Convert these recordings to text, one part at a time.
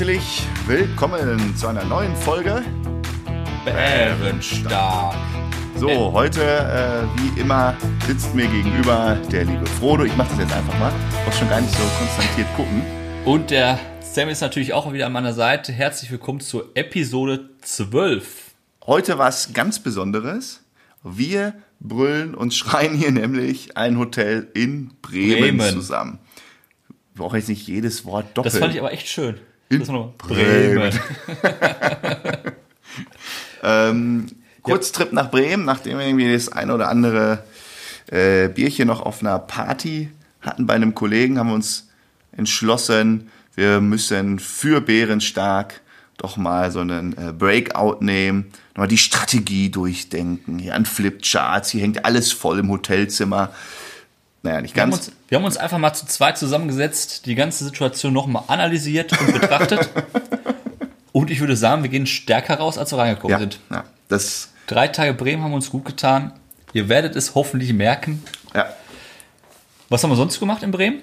Herzlich willkommen zu einer neuen Folge. Bärenstark. So, heute, äh, wie immer, sitzt mir gegenüber der liebe Frodo. Ich mache das jetzt einfach mal. Ich muss schon gar nicht so konstatiert gucken. Und der Sam ist natürlich auch wieder an meiner Seite. Herzlich willkommen zur Episode 12. Heute was ganz Besonderes. Wir brüllen und schreien hier nämlich ein Hotel in Bremen, Bremen. zusammen. Ich brauche jetzt nicht jedes Wort doppelt. Das fand ich aber echt schön. In noch- Bremen. Ähm, Kurztrip nach Bremen, nachdem wir irgendwie das ein oder andere äh, Bierchen noch auf einer Party hatten bei einem Kollegen, haben wir uns entschlossen, wir müssen für Bärenstark doch mal so einen äh, Breakout nehmen, nochmal die Strategie durchdenken. Hier an Flipcharts, hier hängt alles voll im Hotelzimmer. Naja, nicht Wir haben, ganz. uns, wir haben uns einfach mal zu zweit zusammengesetzt, die ganze Situation nochmal analysiert und betrachtet. und ich würde sagen, wir gehen stärker raus, als wir reingekommen ja, sind. ja, das, Drei Tage Bremen haben uns gut getan. Ihr werdet es hoffentlich merken. ja. Was haben wir sonst gemacht in Bremen?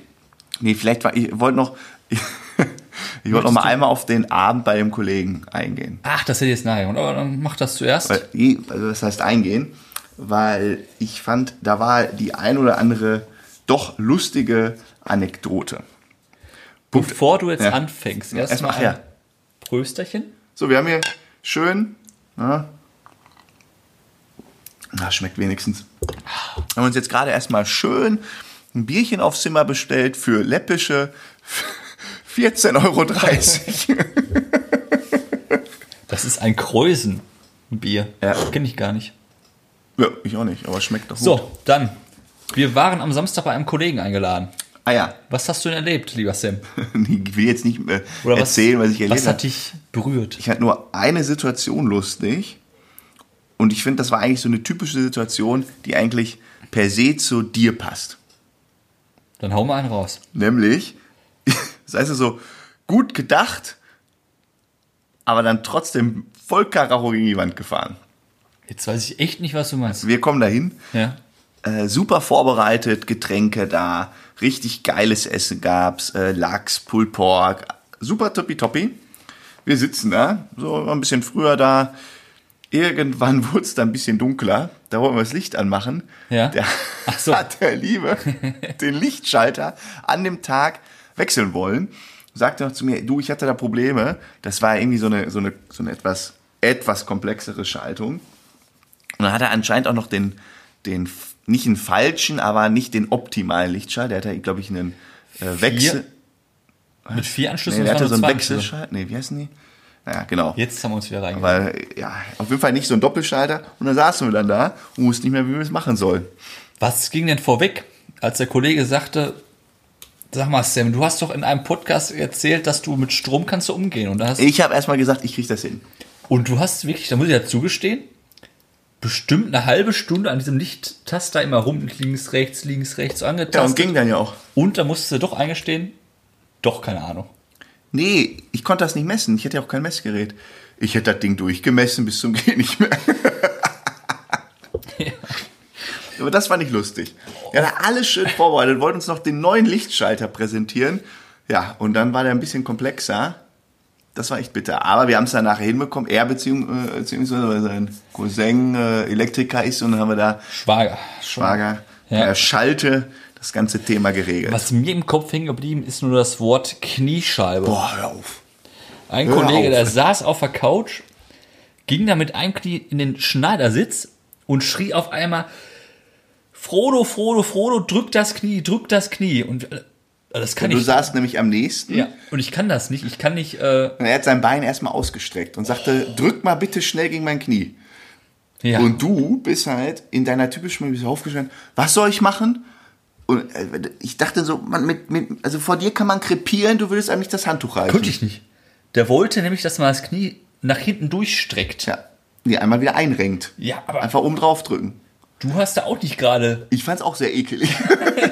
Nee, vielleicht war ich wollte noch, ich, wollte noch mal einmal auf den Abend bei dem Kollegen eingehen. Ach, das hätte ich jetzt nachher. Aber dann mach das zuerst. Weil, die- also das heißt eingehen, weil ich fand, da war die ein oder andere doch lustige Anekdote. Bevor du jetzt Ja. anfängst, Erstmal, ein ja. Prösterchen. So, wir haben hier schön, na, na schmeckt wenigstens. Haben uns jetzt gerade erstmal schön ein Bierchen aufs Zimmer bestellt für läppische 14,30 Euro. Das ist ein Kreuzenbier. Ja. Kenne ich gar nicht. Ja, ich auch nicht, aber schmeckt doch gut. So, dann. Wir waren am Samstag bei einem Kollegen eingeladen. Ah ja, Was hast du denn erlebt, lieber Sam? ich will jetzt nicht äh, Oder erzählen, was, ich erlebt Was habe. hat dich berührt? Ich hatte nur eine Situation lustig. Und ich finde, das war eigentlich so eine typische Situation, die eigentlich per se zu dir passt. Dann hau mal einen raus. Nämlich, das heißt so, gut gedacht, aber dann trotzdem voll Karacho gegen die Wand gefahren. Jetzt weiß ich echt nicht, was du meinst. Wir kommen dahin, Ja. äh, super vorbereitet, Getränke da, richtig geiles Essen gab's, äh, Lachs, Pulled Pork, super tippitoppi. Wir sitzen da, so ein bisschen früher da. Irgendwann wurde es dann ein bisschen dunkler. Da wollten wir das Licht anmachen. Ja. Der Ach so. hat der Liebe den Lichtschalter an dem Tag wechseln wollen. Sagte noch zu mir, du, ich hatte da Probleme. Das war irgendwie so eine, so eine, so eine etwas, etwas komplexere Schaltung. Und dann hat er anscheinend auch noch den, den, nicht einen falschen, aber nicht den optimalen Lichtschalter. Der hatte, glaube ich, einen äh, Wechsel. Mit vier Anschlüssen Nee, der hatte so einen zwei Anschlüsse. Wechselschalter. Nee, wie heißen die? Naja, genau. Jetzt haben wir uns wieder reingehört. Weil, ja, auf jeden Fall nicht so ein Doppelschalter. Und dann saßen wir dann da und wussten nicht mehr, wie wir es machen sollen. Was ging denn vorweg, als der Kollege sagte, sag mal Sam, du hast doch in einem Podcast erzählt, dass du mit Strom kannst du umgehen. Und, da hast, Ich habe erstmal gesagt, ich kriege das hin. und du hast wirklich, da muss ich ja zugestehen, bestimmt eine halbe Stunde an diesem Lichttaster immer rum, links, rechts, links, rechts Ja, und angetastet. ging dann ja auch. Und da musstest du doch eingestehen, doch keine Ahnung. Nee, ich konnte das nicht messen. Ich hätte ja auch kein Messgerät. Ich hätte das Ding durchgemessen bis zum Gehen nicht mehr. Aber das war nicht lustig. Wir hatten alles schön vorbereitet, wollten uns noch den neuen Lichtschalter präsentieren. Ja, und dann war der ein bisschen komplexer. Das war echt bitter. Aber wir haben es dann nachher hinbekommen. Er äh, beziehungsweise weil sein Cousin äh, Elektriker ist und dann haben wir da Schwager. Schwager Ja. Schalte das ganze Thema geregelt. Was mir im Kopf hängen geblieben ist nur das Wort Kniescheibe. Boah, hör auf. Ein Hör Kollege, auf. der saß auf der Couch, ging da mit einem Knie in den Schneidersitz und schrie auf einmal, Frodo, Frodo, Frodo, drück das Knie, drück das Knie. Und äh, das kann Du ich. saßt nämlich am nächsten. Ja, und ich kann das nicht. Ich kann nicht. Äh, Und er hat sein Bein erstmal ausgestreckt und sagte, drück mal bitte schnell gegen mein Knie. ja. Und du bist halt in deiner typischen bist aufgestanden, was soll ich machen? Und äh, ich dachte so, man, mit, mit, also vor dir kann man krepieren, du würdest einem nicht das Handtuch reichen. Konnte ich nicht. Der wollte nämlich, dass man das Knie nach hinten durchstreckt. Ja, die einmal wieder einrenkt. Ja, aber Einfach oben drauf drücken. Du hast da auch nicht gerade. Ich fand's auch sehr ekelig.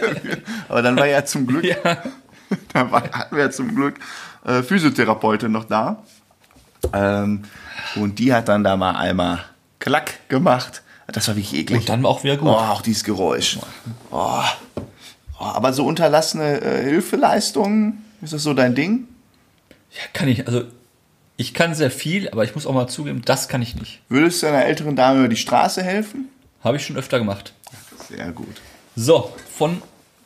Aber dann war ja zum Glück, Ja. da war, hatten wir ja zum Glück äh, Physiotherapeutin noch da. Ähm, und die hat dann da mal einmal klack gemacht. Das war wirklich eklig. Und dann war auch wieder gut. Oh, auch dieses Geräusch. Oh. Oh, aber so unterlassene äh, Hilfeleistungen, ist das so dein Ding? Ja, kann ich, also ich kann sehr viel, aber ich muss auch mal zugeben, das kann ich nicht. Würdest du einer älteren Dame über die Straße helfen? Habe ich schon öfter gemacht. Sehr gut. So, von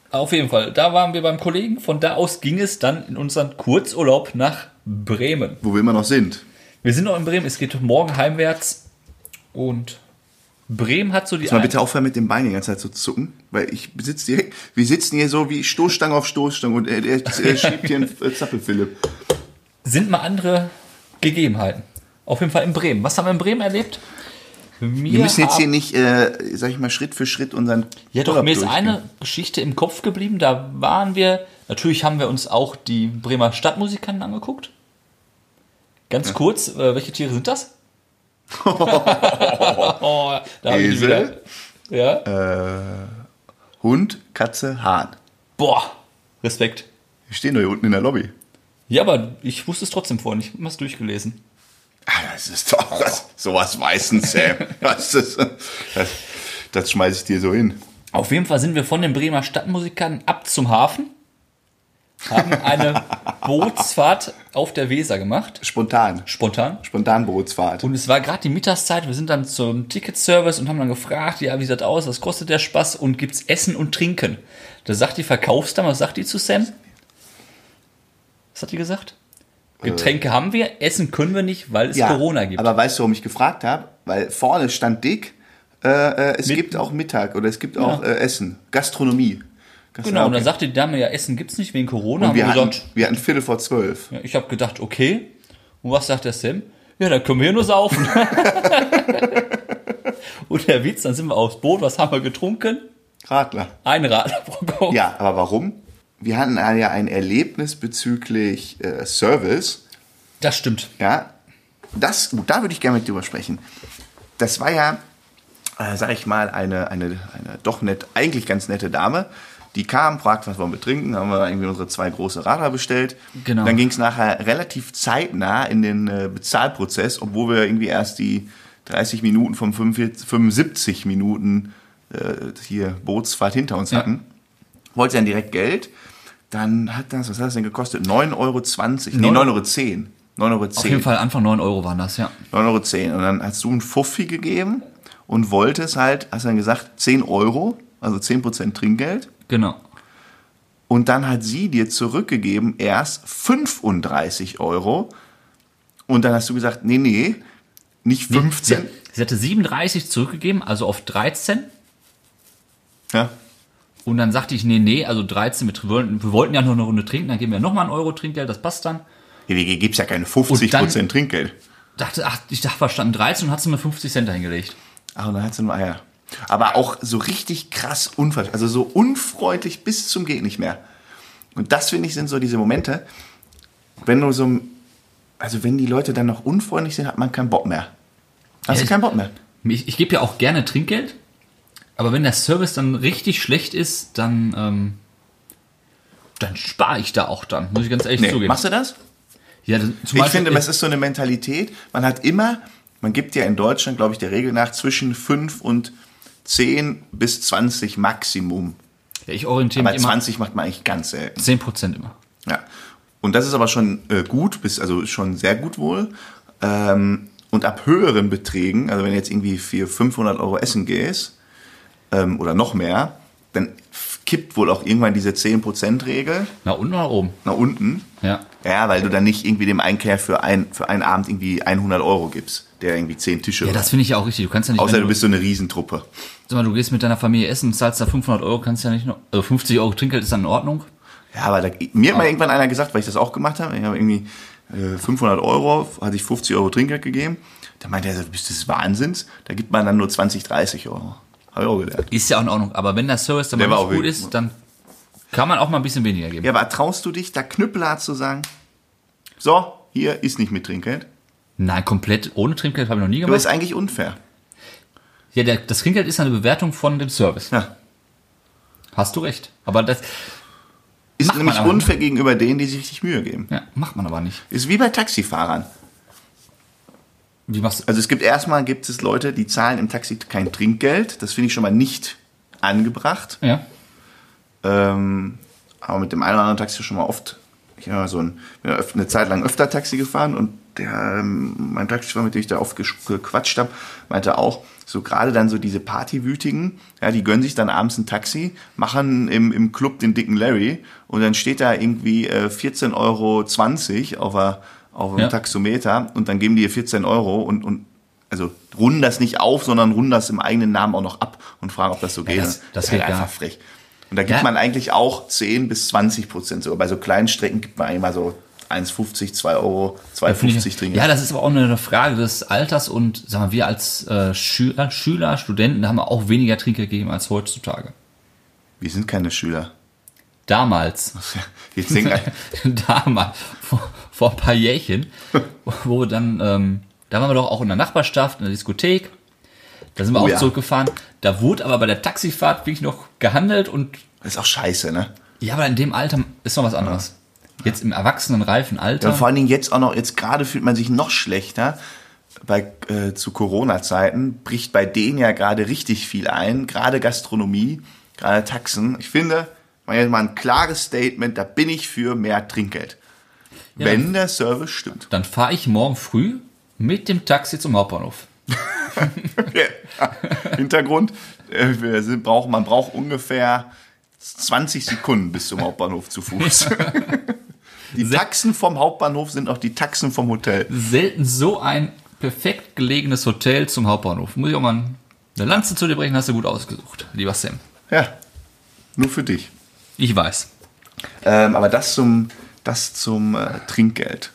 auf jeden Fall, da waren wir beim Kollegen. Von da aus ging es dann in unseren Kurzurlaub nach Bremen. Wo wir immer noch sind. Wir sind noch in Bremen, es geht morgen heimwärts und Bremen hat so die. Mal bitte aufhören mit dem Bein die ganze Zeit zu zucken, weil ich sitze direkt, wir sitzen hier so wie Stoßstange auf Stoßstange und er, er, er schiebt hier einen Zappelphilipp. sind mal andere Gegebenheiten. Auf jeden Fall in Bremen. Was haben wir in Bremen erlebt? Wir müssen jetzt hier nicht, äh, sag ich mal, Schritt für Schritt unseren Ja, doch, Urlaub mir ist durchgehen. eine Geschichte im Kopf geblieben. Da waren wir, natürlich haben wir uns auch die Bremer Stadtmusikanten angeguckt. Ganz kurz, äh, welche Tiere sind das? oh, da Esel. Ja. Hund, Katze, Hahn. Boah, Respekt. Wir stehen doch hier unten in der Lobby. Ja, aber ich wusste es trotzdem vorhin. Ich habe es durchgelesen. Ah, das ist doch, das, sowas weiß ein Sam. Das, ist, das, das schmeiß ich dir so hin. Auf jeden Fall sind wir von den Bremer Stadtmusikanten ab zum Hafen, haben eine Bootsfahrt auf der Weser gemacht, Spontan. spontan. Spontanbootsfahrt. Und es war gerade die Mittagszeit, wir sind dann zum Ticketservice und haben dann gefragt, ja, wie sieht das aus, was kostet der Spaß und gibt's Essen und Trinken? Da sagt die Verkaufsdame, was sagt die zu Sam? Was hat die gesagt? Getränke haben wir, Essen können wir nicht, weil es Corona gibt. Aber weißt du, warum ich gefragt habe? Weil vorne stand dick, äh, äh, es Mit- gibt auch Mittag oder es gibt auch äh, Essen. Gastronomie. genau, und dann sagte die Dame, ja, Essen gibt's nicht wegen Corona. Und wir haben wir hatten, gesagt, wir hatten Viertel vor zwölf. ja, ich habe gedacht, okay. Und was sagt der Sam? Ja, dann können wir hier nur saufen. und der Witz, dann sind wir aufs Boot, was haben wir getrunken? Radler. Ein Radler pro Kopf. Ja, aber warum? Wir hatten ja ein Erlebnis bezüglich äh, Service. Das stimmt. Ja, das, gut, da würde ich gerne mit drüber sprechen. Das war ja, äh, sag ich mal, eine, eine, eine doch nett, eigentlich ganz nette Dame. Die kam, fragt, was wollen wir trinken, haben wir irgendwie unsere zwei große Radler bestellt. Genau. Dann ging es nachher relativ zeitnah in den äh, Bezahlprozess, obwohl wir irgendwie erst die 30 Minuten vom 45, 75 Minuten äh, hier Bootsfahrt hinter uns Ja. hatten. Wollte sie dann direkt Geld. Dann hat das, was hat das denn gekostet? 9,20 Euro. Nee, Neun- 9,10 Euro. 9,10 Euro. Auf jeden Fall Anfang 9 Euro waren das, ja. 9,10 Euro. Und dann hast du einen Fuffi gegeben und wolltest halt, hast dann gesagt, 10 Euro, also 10% Trinkgeld. Genau. Und dann hat sie dir zurückgegeben erst 35 Euro. Und dann hast du gesagt, nee, nee, nicht Sie, 15. sie hatte 37 zurückgegeben, also auf 13. Ja. Und dann sagte ich, nee, nee, also 13, wir wollten, wir wollten ja noch eine Runde trinken, dann geben wir nochmal einen Euro Trinkgeld, das passt dann. Hier gibt's ja keine 50% dann- Trinkgeld. Dachte, ach, ich dachte, verstanden 13 und hat sie mir 50 Cent dahingelegt. Ach, und dann hat sie nur Eier. Aber auch so richtig krass unfreundlich, also so unfreundlich bis zum geht nicht mehr. Und das finde ich sind so diese Momente, wenn du so, also wenn die Leute dann noch unfreundlich sind, hat man keinen Bock mehr. Hast Ja, du keinen Bock mehr? Ich, ich gebe ja auch gerne Trinkgeld, aber wenn der Service dann richtig schlecht ist, dann, ähm, dann spare ich da auch dann, muss ich ganz ehrlich Nee, zugeben. machst du das? Ja, das- Ich finde, das ist so eine Mentalität. Man hat immer, man gibt ja in Deutschland, glaube ich, der Regel nach zwischen 5 und 10 bis 20 Maximum. ja, ich orientiere Aber mich immer 20 macht man eigentlich ganz selten. 10% immer. Ja. Und das ist aber schon äh, gut, bis, also schon sehr gut wohl. Ähm, und ab höheren Beträgen, also wenn du jetzt irgendwie für 500 Euro essen gehst, ähm, oder noch mehr, dann kippt wohl auch irgendwann diese 10%-Regel Na, unten oder oben? nach unten. Ja. Ja, weil du dann nicht irgendwie dem Einkehr für, ein, für einen Abend irgendwie 100 Euro gibst, der irgendwie 10 Tische Ja, das finde ich ja auch richtig. Du kannst ja nicht, Außer wenn du bist so eine Riesentruppe. Sag mal, du gehst mit deiner Familie essen, zahlst da 500 Euro, kannst ja nicht noch, also 50 Euro Trinkgeld ist dann in Ordnung. Ja, aber da, mir hat mal irgendwann einer gesagt, weil ich das auch gemacht habe, ich habe irgendwie äh, 500 Euro, hatte ich 50 Euro Trinkgeld gegeben. Da meinte er, du bist des Wahnsinns, da gibt man dann nur 20, 30 Euro. Habe ich auch gelernt. Ist ja auch in Ordnung. Aber wenn der Service dann mal Der war nicht gut ist, dann kann man auch mal ein bisschen weniger geben. Ja, aber traust du dich, da knüppelhart zu sagen, so, hier ist nicht mit Trinkgeld? Nein, komplett ohne Trinkgeld habe ich noch nie Aber gemacht. ist eigentlich unfair. Ja, der, das Trinkgeld ist eine Bewertung von dem Service. Ja. Hast du recht. Aber das Ist nämlich aber unfair gegenüber denen, die sich richtig Mühe geben. ja, macht man aber nicht. Ist wie bei Taxifahrern. Wie machst du? Also es gibt erstmal gibt es Leute, die zahlen im Taxi kein Trinkgeld. Das finde ich schon mal nicht angebracht. Ja. Ähm, aber mit dem einen oder anderen Taxi schon mal oft ich habe so ein, bin eine Zeit lang öfter Taxi gefahren und der, ähm, mein Taxifahrer, mit dem ich da oft gequatscht habe, meinte auch, so gerade dann so diese Partywütigen, ja, die gönnen sich dann abends ein Taxi, machen im, im Club den dicken Larry und dann steht da irgendwie äh, 14,20 Euro auf, der, auf dem Ja. Taxometer und dann geben die ihr 14 Euro und, und also runden das nicht auf, sondern runden das im eigenen Namen auch noch ab und fragen, ob das so geht. das- das ist halt einfach frech. Und da gibt Ja. man eigentlich auch 10 bis 20 Prozent sogar. Bei so kleinen Strecken gibt man eigentlich mal so 1,50, 2 Euro, 2,50 Trinkgeld. Ja, das ist aber auch eine Frage des Alters und sagen wir, wir als äh, Schüler, Schüler, Studenten haben auch weniger Trinkgeld gegeben als heutzutage. Wir sind keine Schüler. Damals, singen, damals, vor, vor ein paar Jährchen, wo dann, ähm, da waren wir doch auch in der Nachbarschaft, in der Diskothek, da sind wir Oh auch ja. zurückgefahren, da wurde aber bei der Taxifahrt wirklich noch gehandelt und das ist auch scheiße, ne? ja, aber in dem Alter ist noch was anderes. Jetzt im erwachsenen, reifen Alter. Ja, vor allen Dingen jetzt auch noch, jetzt gerade fühlt man sich noch schlechter. Bei, äh, zu Corona-Zeiten bricht bei denen ja gerade richtig viel ein, gerade Gastronomie, gerade Taxen. Ich finde, jetzt mal ein klares Statement, da bin ich für mehr Trinkgeld. wenn der Service stimmt. dann fahre ich morgen früh mit dem Taxi zum Hauptbahnhof. Ja. Hintergrund, äh, wir sind, brauchen, man braucht ungefähr 20 Sekunden bis zum Hauptbahnhof zu Fuß. Die Taxen vom Hauptbahnhof sind auch die Taxen vom Hotel. selten so ein perfekt gelegenes Hotel zum Hauptbahnhof. Muss ich auch mal eine Lanze zu dir brechen, hast du gut ausgesucht, lieber Sam. Ja, nur für dich. Ich weiß. Ähm, aber das zum, das zum äh, Trinkgeld.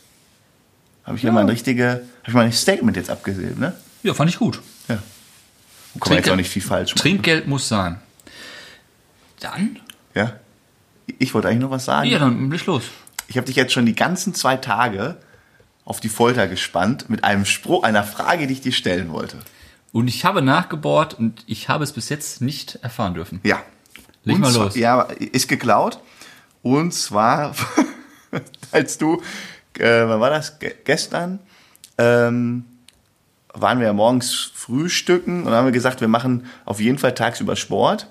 Habe ich hier mal ein richtige, habe ich mal ein Statement jetzt abgesehen, ne? Ja, fand ich gut. Ja. Kann man jetzt auch nicht viel falsch machen. Trinkgeld muss sein. Dann? Ja. Ich wollte eigentlich noch was sagen. Ja, dann leg los. Ich habe dich jetzt schon die ganzen zwei Tage auf die Folter gespannt mit einem Spruch, einer Frage, die ich dir stellen wollte. Und ich habe nachgebohrt und ich habe es bis jetzt nicht erfahren dürfen. Ja. Leg mal zwar- los. Ja, ist geklaut. Und zwar, als du, äh, wann war das? Ge gestern ähm, waren wir ja morgens frühstücken und haben wir gesagt, wir machen auf jeden Fall tagsüber Sport.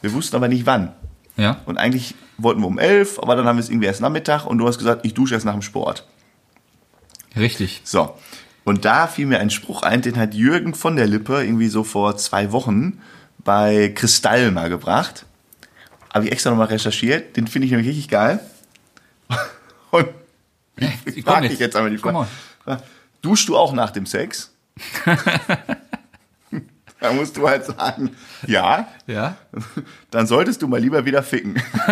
Wir wussten aber nicht wann. Ja? Und eigentlich wollten wir um elf, aber dann haben wir es irgendwie erst Nachmittag und du hast gesagt, ich dusche erst nach dem Sport. Richtig. So. Und da fiel mir ein Spruch ein, den hat Jürgen von der Lippe irgendwie so vor zwei Wochen bei Kristall mal gebracht. Habe ich extra nochmal recherchiert. Den finde ich nämlich richtig geil. Und ich komm frage jetzt. dich jetzt einmal die Frage. Duschst du auch nach dem Sex? da musst du halt sagen, ja. Ja? Dann solltest du mal lieber wieder ficken.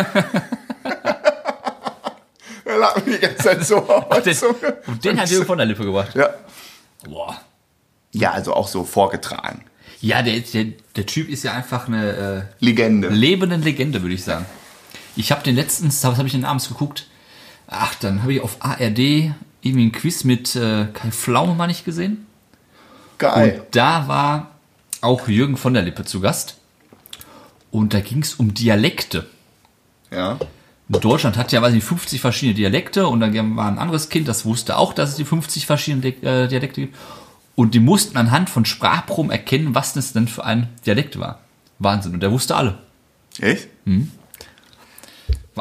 er lag mir die ganze Zeit so auf der Zunge. Und den hat Jürgen von der Lippe gebracht. Ja. Boah. Ja, also auch so vorgetragen. Ja, der, der, der Typ ist ja einfach eine äh, Legende. lebende Legende, würde ich sagen. Ich habe den letztens, was habe ich denn abends geguckt? Ach, dann habe ich auf ARD irgendwie ein Quiz mit äh, Kai Pflaume mal nicht gesehen. Geil. Und da war auch Jürgen von der Lippe zu Gast. Und da ging es um Dialekte. Ja. Deutschland hat ja, weiß nicht, 50 verschiedene Dialekte und dann war ein anderes Kind, das wusste auch, dass es die 50 verschiedene Di- äh, Dialekte gibt. Und die mussten anhand von Sprachproben erkennen, was das denn für ein Dialekt war. Wahnsinn. Und der wusste alle. Echt?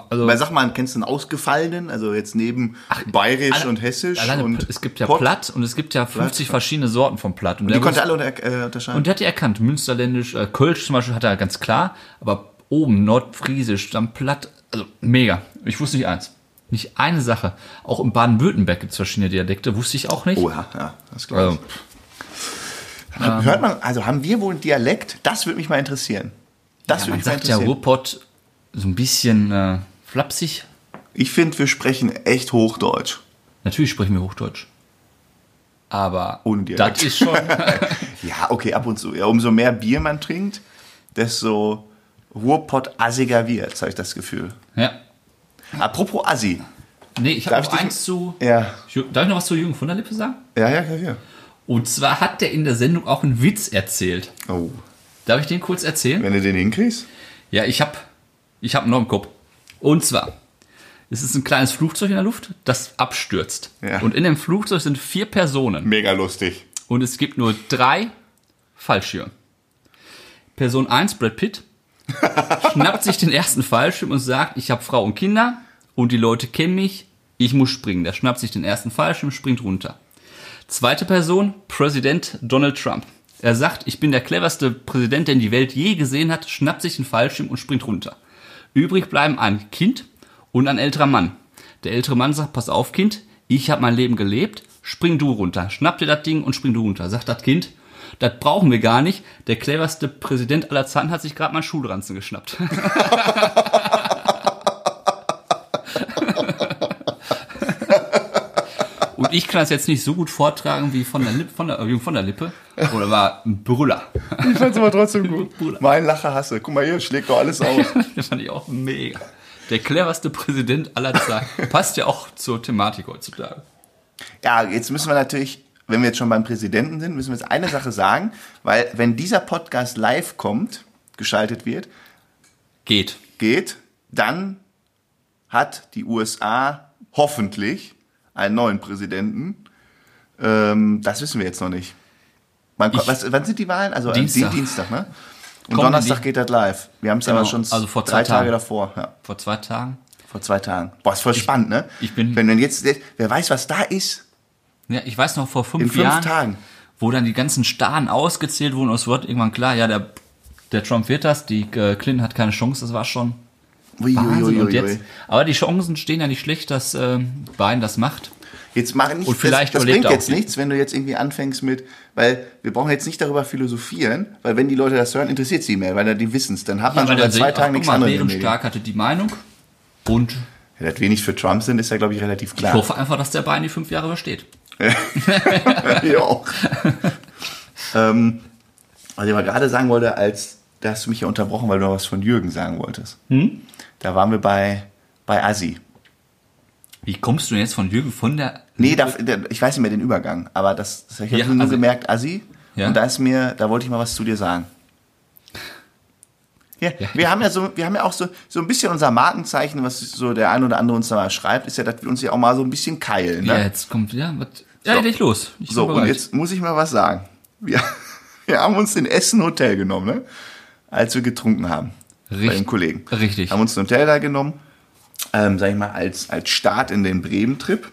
Also, Weil sag mal, kennst du einen ausgefallenen? Also jetzt neben Bayerisch alle- und Hessisch alleine, und es gibt ja Pott? Platt und es gibt ja 50 verschiedene Sorten von Platt. Und, Die der konnte alle unter, äh, unterscheiden. und der hat die erkannt. Münsterländisch, äh, Kölsch zum Beispiel hat er ganz klar, aber oben Nordfriesisch, dann Platt, also mega. Ich wusste nicht eins. Nicht eine Sache. Auch in Baden-Württemberg gibt es verschiedene Dialekte, wusste ich auch nicht. oh ja, ja, das glaube ich. Also, Hört man, also haben wir wohl einen Dialekt? Das würde mich mal interessieren. Das ja, würde man mich mal sagt ja interessieren. Ruhrpott so ein bisschen äh, flapsig. ich finde, wir sprechen echt Hochdeutsch. Natürlich sprechen wir Hochdeutsch. Aber Ohne Dialekt. das ist schon. Ja, okay, ab und zu. Ja, umso mehr Bier man trinkt, desto Ruhrpott-assiger wird, habe ich das Gefühl. ja. Apropos Assi. Nee, ich habe Darf noch ich eins zu. Ja, Darf ich noch was zu Jürgen von der Lippe sagen? ja, ja, ja. ja. Und zwar hat der in der Sendung auch einen Witz erzählt. Oh, Darf ich den kurz erzählen? wenn du den hinkriegst? Ja, ich hab, ich hab noch im Kopf. Und zwar, es ist ein kleines Flugzeug in der Luft, das abstürzt. Ja. Und in dem Flugzeug sind vier Personen. Mega lustig. Und es gibt nur drei Fallschirme. Person 1, Brad Pitt, schnappt sich den ersten Fallschirm und sagt, ich habe Frau und Kinder und die Leute kennen mich, Ich muss springen. Der schnappt sich den ersten Fallschirm, springt runter. Zweite Person, Präsident Donald Trump. Er sagt, ich bin der cleverste Präsident, den die Welt je gesehen hat, schnappt sich einen Fallschirm und springt runter. Übrig bleiben ein Kind und ein älterer Mann. Der ältere Mann sagt, pass auf Kind, ich habe mein Leben gelebt, spring du runter. Schnapp dir das Ding und spring du runter. Sagt das Kind, das brauchen wir gar nicht. Der cleverste Präsident aller Zeiten hat sich gerade mal einen Schulranzen geschnappt. Und ich kann das jetzt nicht so gut vortragen wie von der, Lippe, von der, von der Lippe. Oder war ein Brüller. Ich fand's aber trotzdem gut. Mein Lacher hasse. Guck mal hier, schlägt doch alles aus. Das fand ich auch mega. Der cleverste Präsident aller Zeiten. Passt ja auch zur Thematik heutzutage. Ja, jetzt müssen wir natürlich, wenn wir jetzt schon beim Präsidenten sind, müssen wir jetzt eine Sache sagen, weil wenn dieser Podcast live kommt, geschaltet wird, Geht. geht, dann hat die USA hoffentlich einen neuen Präsidenten. Ähm, das wissen wir jetzt noch nicht. Wann, Ich- was, wann sind die Wahlen? Also Dienstag. Dienstag, Dienstag ne? Und Kommen Donnerstag geht das live. Wir haben es Genau, aber schon also vor drei zwei Tage davor. Ja, Vor zwei Tagen. vor zwei Tagen. Boah, ist voll spannend, ne? ich bin- Wenn dann jetzt, wer weiß, was da ist Ja, ich weiß noch vor fünf, in fünf Jahren, Tagen. wo dann die ganzen Staaten ausgezählt wurden und es wird irgendwann klar, ja, der, der Trump wird das, die äh, Clinton hat keine Chance, das war schon Ui, Wahnsinn. ui, und ui, jetzt, ui. aber die Chancen stehen ja nicht schlecht, dass äh, Biden das macht. Jetzt mach nicht, Und vielleicht das, das bringt jetzt nichts, wenn du jetzt irgendwie anfängst mit, weil wir brauchen jetzt nicht darüber philosophieren, weil wenn die Leute das hören, interessiert sie mehr, weil die wissen es. Dann hat man Ja, schon seit zwei ich, Tagen nichts anderes. Bärenstark hatte die Meinung und Ja, dass wir nicht für Trump sind, ist ja, glaube ich, relativ ich klar. hoffe einfach, dass der Biden die fünf Jahre übersteht. ja, auch. ähm, was ich aber gerade sagen wollte, als da hast du mich ja unterbrochen, weil du noch was von Jürgen sagen wolltest. Hm? Da waren wir bei, bei Assi. Wie kommst du denn jetzt von Jürgen von der Nee, da, ich weiß nicht mehr den Übergang, aber das, das ich habe Ja, nur also- gemerkt, Assi. Ja. Und da ist mir, da wollte ich mal was zu dir sagen. Ja, wir haben ja so, wir haben ja auch so, so ein bisschen unser Markenzeichen, was so der ein oder andere uns da mal schreibt, ist ja, dass wir uns ja auch mal so ein bisschen keilen. Ne? Ja, jetzt kommt, ja, was, ja, So. leg los. Ich So, und jetzt muss ich mal was sagen. Wir, wir haben uns in Essen ein Hotel genommen, ne? als wir getrunken haben. Bei Richtig. den Kollegen. Richtig. Haben uns ein Hotel da genommen, ähm, sag ich mal, als, als Start in den Bremen-Trip.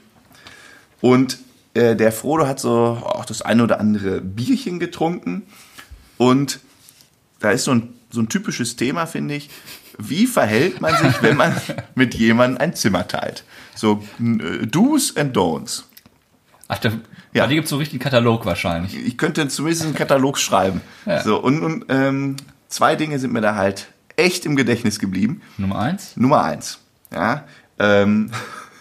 Und äh, der Frodo hat so auch das eine oder andere Bierchen getrunken. Und da ist so ein, so ein typisches Thema, finde ich. Wie verhält man sich, wenn man mit jemandem ein Zimmer teilt? So äh, Do's and Don'ts. Ach, da, Ja. bei dir gibt's so richtig einen Katalog wahrscheinlich. ich könnte zumindest einen Katalog schreiben. Ja. So, und, und ähm, zwei Dinge sind mir da halt echt im Gedächtnis geblieben. Nummer eins. Nummer eins. Ja, ähm,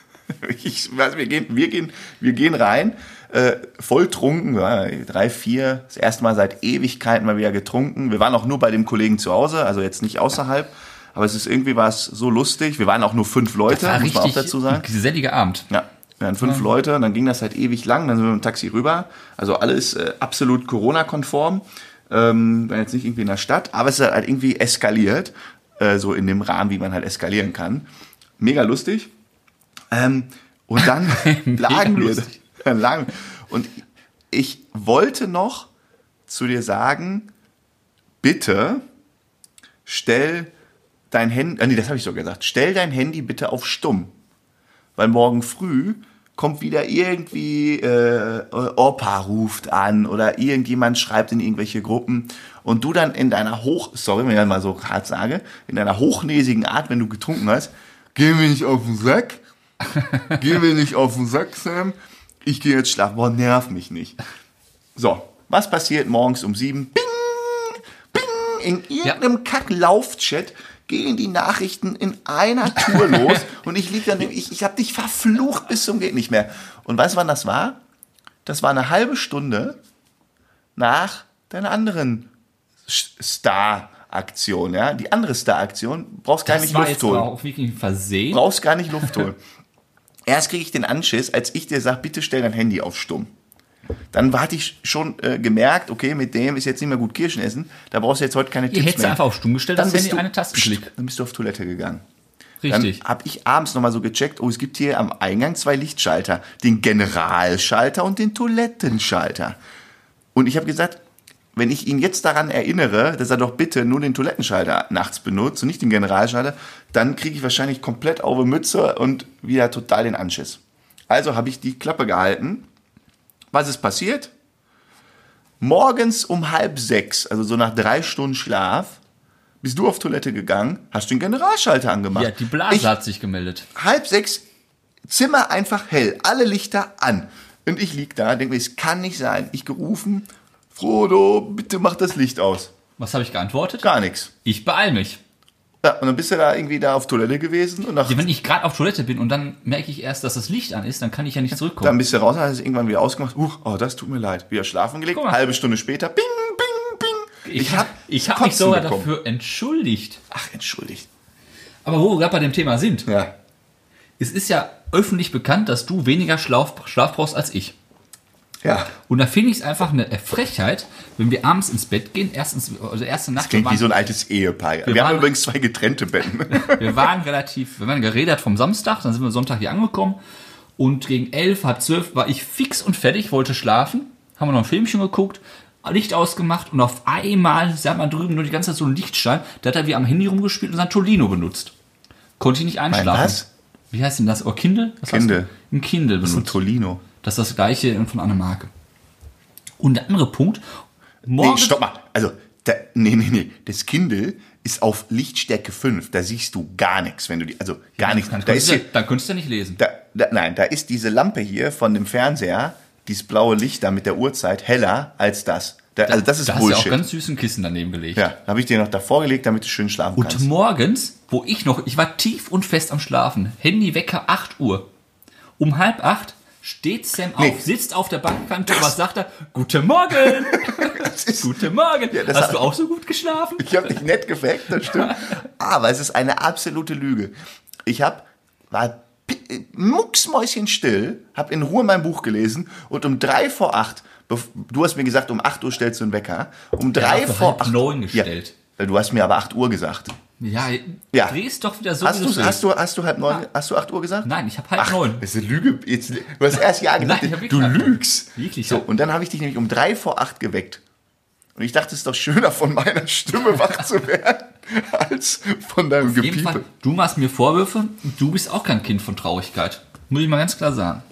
ich weiß, wir gehen, wir gehen, wir gehen rein, äh, voll trunken, ja, drei, vier, das erste Mal seit Ewigkeiten mal wieder getrunken. Wir waren auch nur bei dem Kollegen zu Hause, also jetzt nicht außerhalb. Aber es ist irgendwie war es so lustig. Wir waren auch nur fünf Leute, muss man auch richtig dazu sagen. ein geselliger Abend. Ja, wir waren fünf Leute und dann ging das halt ewig lang. Dann sind wir mit dem Taxi rüber. Also alles äh, absolut Corona-konform. Ähm, war jetzt nicht irgendwie in der Stadt, aber es ist halt irgendwie eskaliert. Äh, so in dem Rahmen, wie man halt eskalieren kann. Mega lustig. Ähm, und dann lagen wir. lustig. Dann lagen, und ich wollte noch zu dir sagen, bitte stell dein Handy, äh, nee, das habe ich so gesagt, stell dein Handy bitte auf stumm. Weil morgen früh kommt wieder irgendwie äh, Opa ruft an oder irgendjemand schreibt in irgendwelche Gruppen und du dann in deiner hoch, sorry, wenn ich das mal so hart sage, in deiner hochnäsigen Art, wenn du getrunken hast, geh mir nicht auf den Sack, geh mir nicht auf den Sack, Sam, ich gehe jetzt schlafen, boah, nerv mich nicht. So, was passiert morgens um sieben? Bing, bing, in irgendeinem Kack-Lauf-Chat gehen die Nachrichten in einer Tour los und ich lieg dann, ich, ich habe dich verflucht bis zum geht nicht mehr. Und weißt du, wann das war? Das war eine halbe Stunde nach deiner anderen Sch- Star-Aktion, ja? Die andere Star-Aktion, brauchst gar Das nicht war Luft jetzt holen auch wirklich Versehen. brauchst gar nicht Luft holen. Erst kriege ich den Anschiss, als ich dir sage, bitte stell dein Handy auf stumm. Dann hatte ich schon äh, gemerkt, okay, mit dem ist jetzt nicht mehr gut Kirschen essen, da brauchst du jetzt heute keine Ihr Tipps hättest mehr. einfach auf stumm gestellt, dann bist du, eine Tastenklick. Dann bist du auf Toilette gegangen. Richtig. Dann habe ich abends nochmal so gecheckt, oh, es gibt hier am Eingang zwei Lichtschalter. Den Generalschalter und den Toilettenschalter. Und ich habe gesagt, wenn ich ihn jetzt daran erinnere, dass er doch bitte nur den Toilettenschalter nachts benutzt und nicht den Generalschalter, dann kriege ich wahrscheinlich komplett auf die Mütze und wieder total den Anschiss. Also habe ich die Klappe gehalten. Was ist passiert? Morgens um halb sechs, also so nach drei Stunden Schlaf, bist du auf Toilette gegangen, hast den Generalschalter angemacht. Ja, die Blase Ich- hat sich gemeldet. halb sechs, Zimmer einfach hell, alle Lichter an. Und ich lieg da, denke mir, es kann nicht sein. Ich gerufen, Frodo, bitte mach das Licht aus. Was habe ich geantwortet? Gar nichts. Ich beeil mich. Ja, und dann bist du da irgendwie da auf Toilette gewesen und nach, Ja, wenn ich gerade auf Toilette bin und dann merke ich erst, dass das Licht an ist, dann kann ich ja nicht zurückkommen. dann bist du raus, hast es irgendwann wieder ausgemacht. Huch, oh, das tut mir leid. Wieder schlafen gelegt, halbe Stunde später, bing, bing, bing. ich habe ich hab mich sogar bekommen. dafür entschuldigt. Ach, entschuldigt. Aber wo wir gerade bei dem Thema sind, Ja. es ist ja öffentlich bekannt, dass du weniger Schlaf, Schlaf brauchst als ich. Ja. Und da finde ich es einfach eine Frechheit, wenn wir abends ins Bett gehen, erstens, also erste Nacht, wir Klingt wie waren, so ein altes Ehepaar. Wir, haben waren- übrigens zwei getrennte Betten. wir waren relativ, wir waren geredet vom Samstag, dann sind wir Sonntag hier angekommen und gegen elf, halb zwölf war ich fix und fertig, wollte schlafen, haben wir noch ein Filmchen geguckt, Licht ausgemacht und auf einmal sah man drüben nur die ganze Zeit so einen Lichtschein, da hat er wie am Handy rumgespielt und sein Tolino benutzt. Konnte ich nicht einschlafen. was? Wie heißt denn das? Oh, Kindle? Was Kindle. Ein Kindle Das ist ein benutzt. Tolino. Das ist das gleiche von einer Marke. Und der andere Punkt, Nee, morgen, stopp mal. Also, da, nee, nee, nee. Das Kindle ist auf Lichtstärke 5. Da siehst du gar nichts, wenn du die, also gar nichts. dann, Da könntest ist du, hier, dann könntest du nicht lesen. da, da, nein, da ist diese Lampe hier von dem Fernseher, dieses blaue Licht da mit der Uhrzeit, heller als das. Da, also das ist da hast du ja auch Bullshit. ganz süßen Kissen daneben gelegt. ja, habe ich dir noch davor gelegt, damit du schön schlafen Und kannst. morgens, wo ich noch, ich war tief und fest am Schlafen, Handywecker 8 Uhr. Um halb acht steht Sam Nee. auf, sitzt auf der Bankkante und was sagt er? Guten Morgen! Guten Morgen! das Hast hat- du auch so gut geschlafen? ich habe dich nett geweckt, das stimmt. Aber es ist eine absolute Lüge. Ich habe war pi- mucksmäuschenstill, habe in Ruhe mein Buch gelesen und um drei vor acht, du hast mir gesagt, um acht Uhr stellst du einen Wecker, um drei Ja, vor acht neun gestellt. Ja, du hast mir aber acht Uhr gesagt. Ja, Ja. drehst doch wieder so, Hast wie du, hast du, hast du halb neun, hast du acht Uhr gesagt? Nein, ich habe halb Ach, neun. das ist eine Lüge. Jetzt, du hast erst ja gesagt, Nein, du lügst. Wirklich, So, und dann habe ich dich nämlich um drei vor acht geweckt. Und ich dachte, es ist doch schöner, von meiner Stimme wach zu werden, als von deinem Auf jeden Fall, Gepiepe. du machst mir Vorwürfe, du bist auch kein Kind von Traurigkeit. Muss ich mal ganz klar sagen.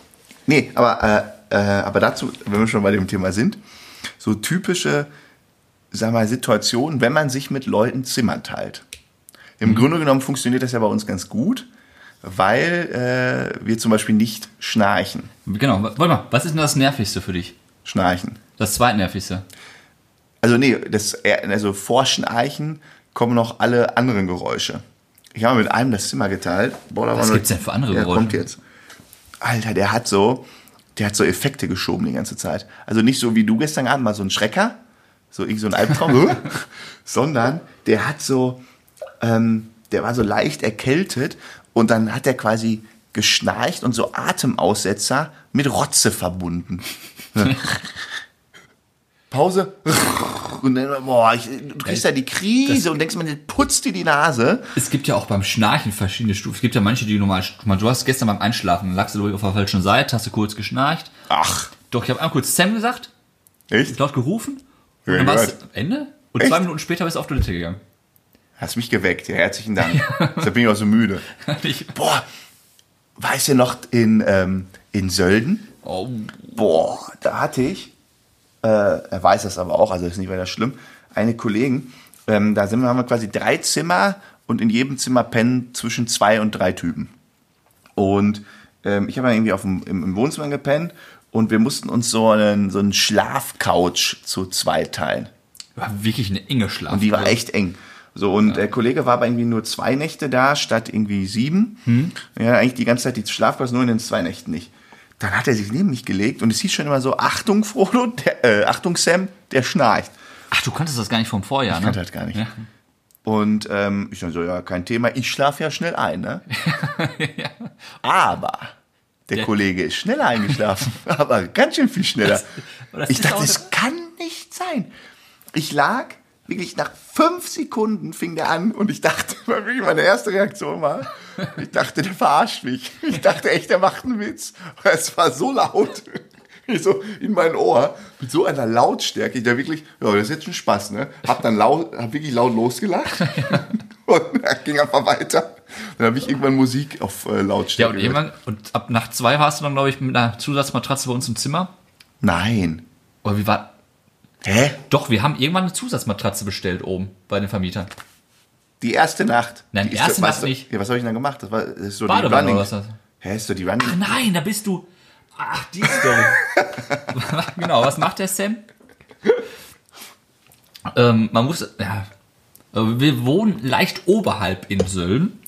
Nee, aber, äh, äh, aber dazu, wenn wir schon bei dem Thema sind, so typische, sag mal, Situationen, wenn man sich mit Leuten Zimmern teilt. Im. Grunde genommen funktioniert das ja bei uns ganz gut, weil äh, wir zum Beispiel nicht schnarchen. Genau, warte mal, was ist denn das Nervigste für dich? Schnarchen. Das zweitnervigste. Also nee, das, also vor Schnarchen kommen noch alle anderen Geräusche. Ich habe mit einem das Zimmer geteilt. Boah, da Was gibt's denn für andere der Geräusche? kommt jetzt. Alter, der hat so, der hat so Effekte geschoben die ganze Zeit. Also nicht so wie du gestern Abend mal so ein Schrecker, so irgendwie so ein Albtraum, äh, sondern der hat so, ähm, der war so leicht erkältet und dann hat er quasi geschnarcht und so Atemaussetzer mit Rotze verbunden. Pause. Und dann, boah, ich, du kriegst ja die Krise und denkst, man putzt dir die Nase. Es gibt ja auch beim Schnarchen verschiedene Stufen. Es gibt ja manche, die normal, guck mal, du hast gestern beim Einschlafen, lagst du auf der falschen Seite, hast du kurz geschnarcht. Ach, Doch, ich habe einmal kurz Sam gesagt, echt? laut gerufen. Und Ja, dann warst gehört. du Ende. Und Echt? zwei Minuten später bist du auf Toilette gegangen. Hast mich geweckt, ja, herzlichen Dank. Deshalb bin ich auch so müde. Boah, weißt du noch in, ähm, in Sölden? oh, Boah, da hatte ich, äh, er weiß das aber auch, also ist nicht weiter schlimm, eine Kollegin, ähm, da sind wir, haben wir quasi drei Zimmer und in jedem Zimmer pennen zwischen zwei und drei Typen. Und ähm, ich habe irgendwie auf dem, im, im Wohnzimmer gepennt und wir mussten uns so einen, so einen Schlafcouch zu zweit teilen. war wirklich eine enge Schlaf. Und die war echt eng. So, und der Kollege war aber irgendwie nur zwei Nächte da, statt irgendwie sieben. Hm. Ja, eigentlich die ganze Zeit die Schlafplatz, nur in den zwei Nächten nicht. Dann hat er sich neben mich gelegt und es hieß schon immer so, Achtung, Frodo, der, äh, Achtung, Sam, der schnarcht. Ach, du kanntest das gar nicht vom Vorjahr, Ich ne? kannte halt gar nicht. Ja. Und ähm, ich dann so, ja, kein Thema, ich schlafe ja schnell ein, ne? Aber der, Der- Kollege ist schneller eingeschlafen, aber ganz schön viel schneller. Das- das ich dachte, das kann nicht sein. Ich lag wirklich nach fünf Sekunden fing der an und ich dachte, wirklich meine erste Reaktion war, ich dachte, der verarscht mich. Ich dachte echt, der macht einen Witz. Es war so laut. Ich so in mein Ohr mit so einer Lautstärke, ich da wirklich, ja, das ist jetzt schon Spaß, ne? Hab dann laut, hab wirklich laut losgelacht und ging einfach weiter. Dann habe ich irgendwann Musik auf äh, Ja, Lautstärke. und gehört. irgendwann, und ab nach zwei warst du dann, glaube ich, mit einer Zusatzmatratze bei uns im Zimmer. Nein. Oder wie war. Hä? Doch, wir haben irgendwann eine Zusatzmatratze bestellt oben bei den Vermietern. Die erste Nacht. Nein, die erste Nacht nicht. Ja, was habe ich denn dann gemacht? Das war das ist so Badewanne die Running. oder was? Hä, ist so die Running. Nein, da bist du. Ach, die Story. genau, was macht der Sam? Ähm, man muss, ja, äh, wir wohnen leicht oberhalb in Sölden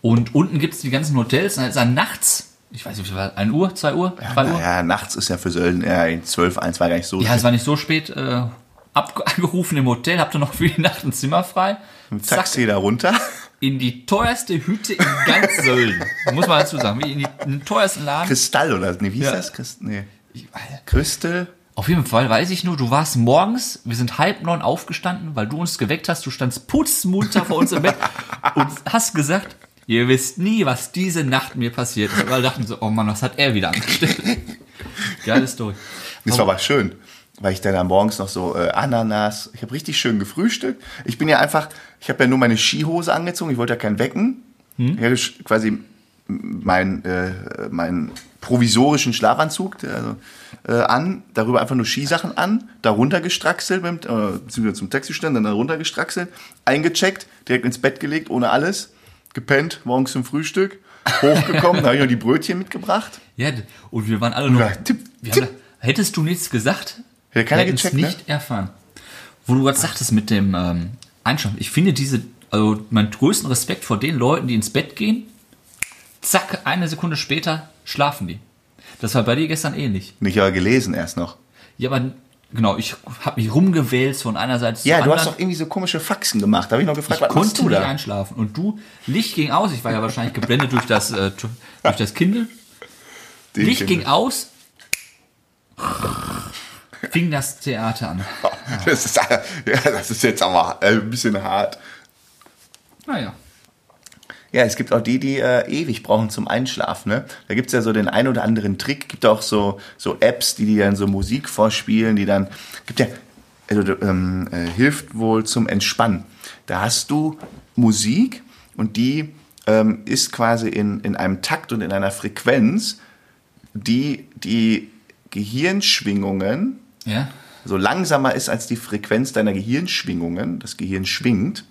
und unten gibt es die ganzen Hotels. Dann ist er nachts, ich weiß nicht, war 1 Uhr, 2 Uhr, 3 Uhr? Ja, nachts ist ja für Sölden eher 12, 1 war gar nicht so. Ja, es war nicht so spät äh, angerufen im Hotel, habt ihr noch für die Nacht ein Zimmer frei? Mit Taxi da runter. in die teuerste Hütte in ganz Sölden. Muss man dazu sagen, wie in, die, in den teuersten Laden. Kristall oder nee, wie hieß Ja. das? Christ, nee. Crystal. Auf jeden Fall weiß ich nur, du warst morgens, wir sind halb neun aufgestanden, weil du uns geweckt hast, du standst putzmunter vor uns im Bett und hast gesagt, ihr wisst nie, was diese Nacht mir passiert ist. Weil wir dachten so, oh Mann, was hat er wieder angestellt? Geile Story. Das war aber schön, weil ich dann am morgens noch so äh, Ananas, ich habe richtig schön gefrühstückt. Ich bin ja einfach, ich habe ja nur meine Skihose angezogen, ich wollte ja keinen wecken. Hm? Ich hatte quasi meinen äh, meinen provisorischen Schlafanzug also, äh, an, darüber einfach nur Skisachen an, darunter gestraxelt, mit, äh, zum Taxistand, dann darunter gestraxelt, eingecheckt, direkt ins Bett gelegt, ohne alles, gepennt, morgens zum Frühstück, hochgekommen, da habe ich noch die Brötchen mitgebracht. Ja, und wir waren alle noch. Ja, tipp, tipp. da- hättest du nichts gesagt, Hätte keiner hätten es ne? nicht erfahren. Wo du gerade sagtest mit dem ähm, Einschlafen. Ich finde diese, also meinen größten Respekt vor den Leuten, die ins Bett gehen, zack, eine Sekunde später schlafen die. Das war bei dir gestern ähnlich. Nicht aber gelesen erst noch. Ja, aber genau, ich habe mich rumgewälzt von einer Seite Ja, du hast doch irgendwie so komische Faxen gemacht. Da habe ich noch gefragt, ich was konnte du nicht da? einschlafen. Und du, Licht ging aus. Ich war ja wahrscheinlich geblendet durch das, äh, durch das Kindle. Den Licht Kindle. ging aus. Fing das Theater an. Das ist, ja, das ist jetzt aber äh, ein bisschen hart. Naja. Ja, es gibt auch die, die äh, ewig brauchen zum Einschlafen. Ne? Da gibt's ja so den ein oder anderen Trick. Gibt auch so, so Apps, die dir dann so Musik vorspielen, die dann. Gibt ja. Also, ähm, äh, hilft wohl zum Entspannen. Da hast du Musik und die ähm, ist quasi in, in einem Takt und in einer Frequenz, die die Gehirnschwingungen Ja. so langsamer ist als die Frequenz deiner Gehirnschwingungen. Das Gehirn schwingt.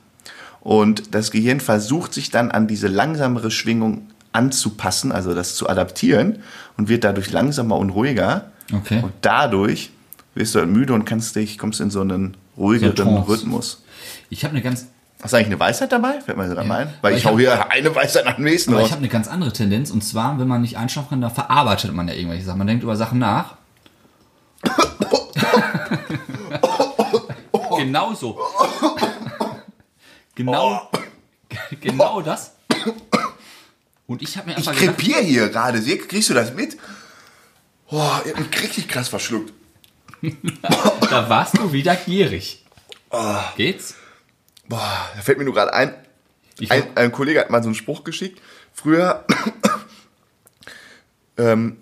Und das Gehirn versucht sich dann an diese langsamere Schwingung anzupassen, also das zu adaptieren und wird dadurch langsamer und ruhiger. Okay. Und dadurch wirst du halt müde und kannst dich, kommst in so einen ruhigeren So. Rhythmus. Ich habe eine ganz, Hast du eigentlich eine Weisheit dabei? Fällt mir gerade Ja. ein. Weil ich ich hau hab- hier eine Weisheit nach dem nächsten aber raus. ich habe eine ganz andere Tendenz. Und zwar, wenn man nicht einschlafen kann, da verarbeitet man ja irgendwelche Sachen. Man denkt über Sachen nach. genau so. Genau, genau das. Und ich habe mir Ich einfach gedacht, krepier hier gerade. Kriegst du das mit? Boah, ich hab mich richtig krass verschluckt. da warst du wieder gierig. Geht's? Boah, da fällt mir nur gerade ein, Ich ein, ein Kollege hat mal so einen Spruch geschickt. Früher, ähm,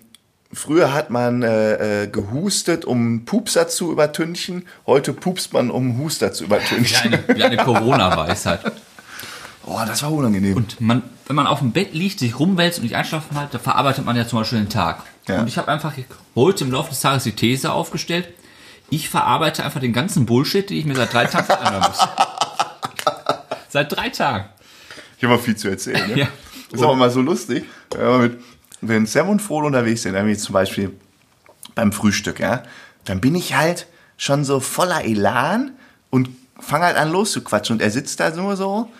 früher hat man äh, äh, gehustet, um Pupser zu übertünchen. Heute pupst man, um Huster zu wie übertünchen. eine, wie eine Corona-Weisheit. Oh, das war unangenehm. Und man, wenn man auf dem Bett liegt, sich rumwälzt und nicht einschlafen hat, da verarbeitet man ja zum Beispiel den Tag. Ja. Und ich habe einfach heute im Laufe des Tages die These aufgestellt, ich verarbeite einfach den ganzen Bullshit, den ich mir seit drei Tagen anhören muss. seit drei Tagen. ich habe mal viel zu erzählen. Ne? Ja. Das ist aber mal so lustig, wenn, wir mit, wenn Sam und Frodo unterwegs sind, wir zum Beispiel beim Frühstück, ja, dann bin ich halt schon so voller Elan und fange halt an loszuquatschen. Und er sitzt da nur so.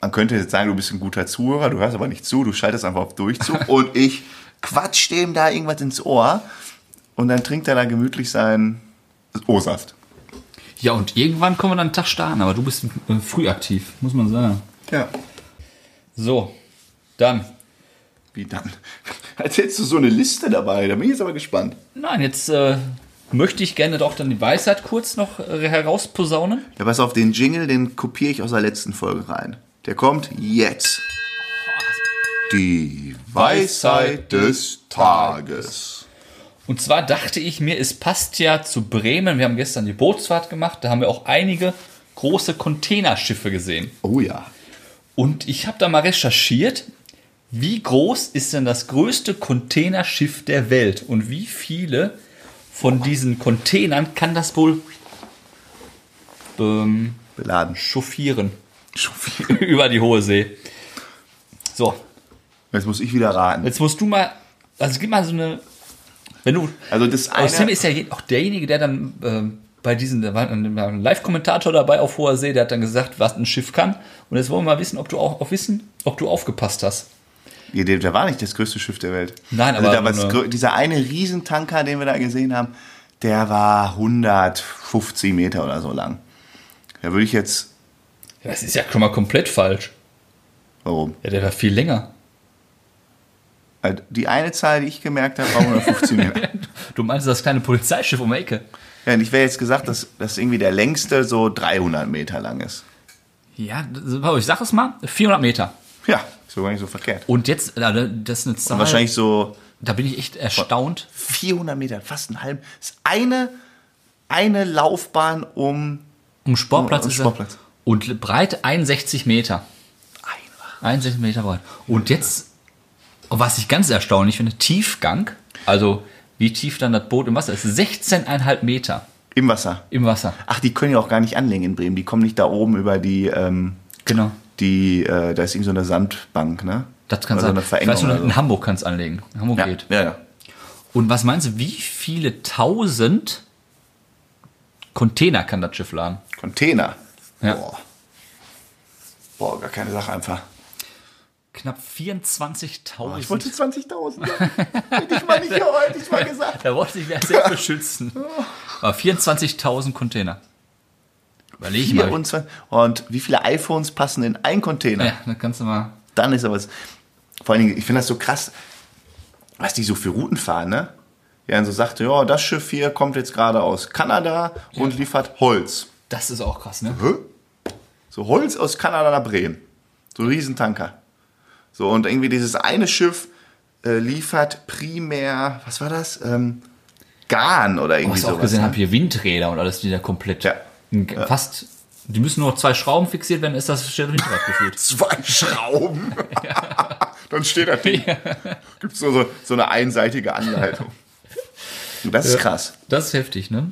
Man könnte jetzt sagen, du bist ein guter Zuhörer, du hörst aber nicht zu, du schaltest einfach auf Durchzug und ich quatsch dem da irgendwas ins Ohr und dann trinkt er da gemütlich seinen O-Saft. Ja, und irgendwann kommen wir dann einen Tag starten, aber du bist früh aktiv, muss man sagen. Ja. So, dann. Wie dann? Als hättest du so eine Liste dabei, da bin ich jetzt aber gespannt. Nein, jetzt äh, möchte ich gerne doch dann die Weisheit kurz noch äh, herausposaunen. Ja, pass auf, den Jingle, den kopiere ich aus der letzten Folge rein. Der kommt jetzt. Die Weisheit des Tages. Und zwar dachte ich mir, es passt ja zu Bremen. Wir haben gestern die Bootsfahrt gemacht. Da haben wir auch einige große Containerschiffe gesehen. Oh ja. Und ich habe da mal recherchiert, wie groß ist denn das größte Containerschiff der Welt und wie viele von diesen Containern kann das wohl ähm, Beladen. chauffieren Chauffieren. über die hohe See? So, Jetzt muss ich wieder raten. jetzt musst du mal, also gib mal so eine, wenn du, Also das eine, ist ja auch derjenige, der dann ähm, bei diesen, da war ein war ein Live-Kommentator dabei auf hoher See, der hat dann gesagt, was ein Schiff kann. Und jetzt wollen wir mal wissen, ob du auch, auch wissen, ob du aufgepasst hast. Ja, der, der war nicht das größte Schiff der Welt. Nein, also aber da war das so eine- grö- dieser eine Riesentanker, den wir da gesehen haben, der war 150 Meter oder so lang. Da würde ich jetzt, Das ist ja schon mal komplett falsch. warum? Ja, der war viel länger. Also Die eine Zahl, die ich gemerkt habe, war 150 Meter. Du meinst das kleine Polizeischiff um die Ecke? Ja, und ich wäre jetzt gesagt, dass das irgendwie der längste so 300 Meter lang ist. Ja, ich sag es mal, 400 Meter. Ja, so gar nicht so verkehrt. Und jetzt, äh, das ist eine Zahl, Und wahrscheinlich so da bin ich echt erstaunt. 400 Meter, fast ein halb. Ist eine, eine Laufbahn um Um Sportplatz Um ist Sportplatz. Und Breite 61 Meter. einfach. 61 Meter breit. Und jetzt, was ich ganz erstaunlich finde, Tiefgang, also wie tief dann das Boot im Wasser ist, 16,5 Meter Im Wasser. im Wasser. Ach, die können ja auch gar nicht anlegen in Bremen. Die kommen nicht da oben über die, ähm, Genau. Die, äh, da ist irgend so eine Sandbank, ne? Das kann Also sein. eine ich Verengung weiß nur, oder in. Hamburg kann es anlegen. In Hamburg Ja, geht. ja, ja. Und was meinst du, wie viele tausend Container kann das Schiff laden? Container. Ja. Boah. Boah, gar keine Sache einfach. Knapp 24.000. Ich wollte 20.000. Hätte ich mal nicht geheult, ich mal gesagt. da wollte ich mich selbst beschützen. Aber 24.000 Container. Überleg ich mal. 24. Und wie viele iPhones passen in einen Container? Ja, dann kannst du mal. Dann ist aber was. Vor allen Dingen, ich finde das so krass, was die so für Routen fahren, ne? Ja, und so sagte, ja, das Schiff hier kommt jetzt gerade aus Kanada und liefert Holz. Das ist auch krass, ne? Hä? So Holz aus Kanada nach Bremen. So ein Riesentanker. So, und irgendwie dieses eine Schiff äh, liefert primär, was war das? Ähm, Garn oder irgendwie Was ich auch sowas. gesehen ne? habe, hier Windräder und alles, die da komplett. Ja. Fast. Die müssen nur noch zwei Schrauben fixiert werden, ist das Windrad gefühlt. Zwei Schrauben. Dann steht da Ding. Gibt es nur so, so eine einseitige Anleitung. Das ist krass. Das ist heftig, ne?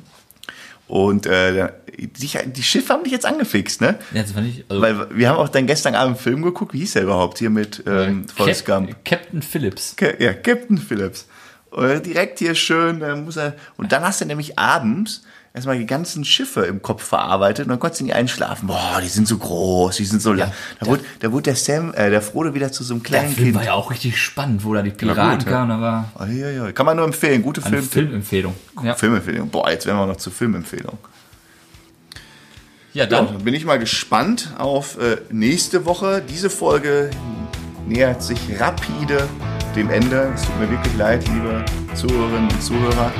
Und äh, die, die Schiffe haben dich jetzt angefixt, ne? Ja, das fand ich. Also, Weil wir haben auch dann gestern Abend einen Film geguckt. Wie hieß der überhaupt hier mit ähm, Forrest Cap Gump? Captain Phillips. Ca- Ja, Captain Phillips. Und direkt hier schön, äh, muss er. Und dann hast du nämlich abends erstmal die ganzen Schiffe im Kopf verarbeitet und dann konntest du nicht einschlafen. Boah, die sind so groß, die sind so lang. Da, wurde, da wurde der Sam, äh, der Frodo wieder zu so einem Der kleinen Film Kind. war ja auch richtig spannend, wo da die Piraten ja. kamen. Da war Oh, ja, ja. Kann man nur empfehlen. Gute Film Filmempfehlung. Ja, Filmempfehlung. Boah, jetzt werden wir noch zur Filmempfehlung. ja Ja, dann. dann bin ich mal gespannt auf äh, nächste Woche. Diese Folge nähert sich rapide dem Ende. Es tut mir wirklich leid, liebe Zuhörerinnen und Zuhörer.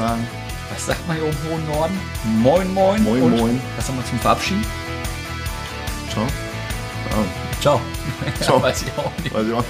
Sagen? Was sagt man hier oben im hohen Norden? Moin, moin. Moin, und moin. Was haben wir zum Verabschieden? Ciao. Ciao. Ciao. Weiß ich auch nicht. Weiß ich auch.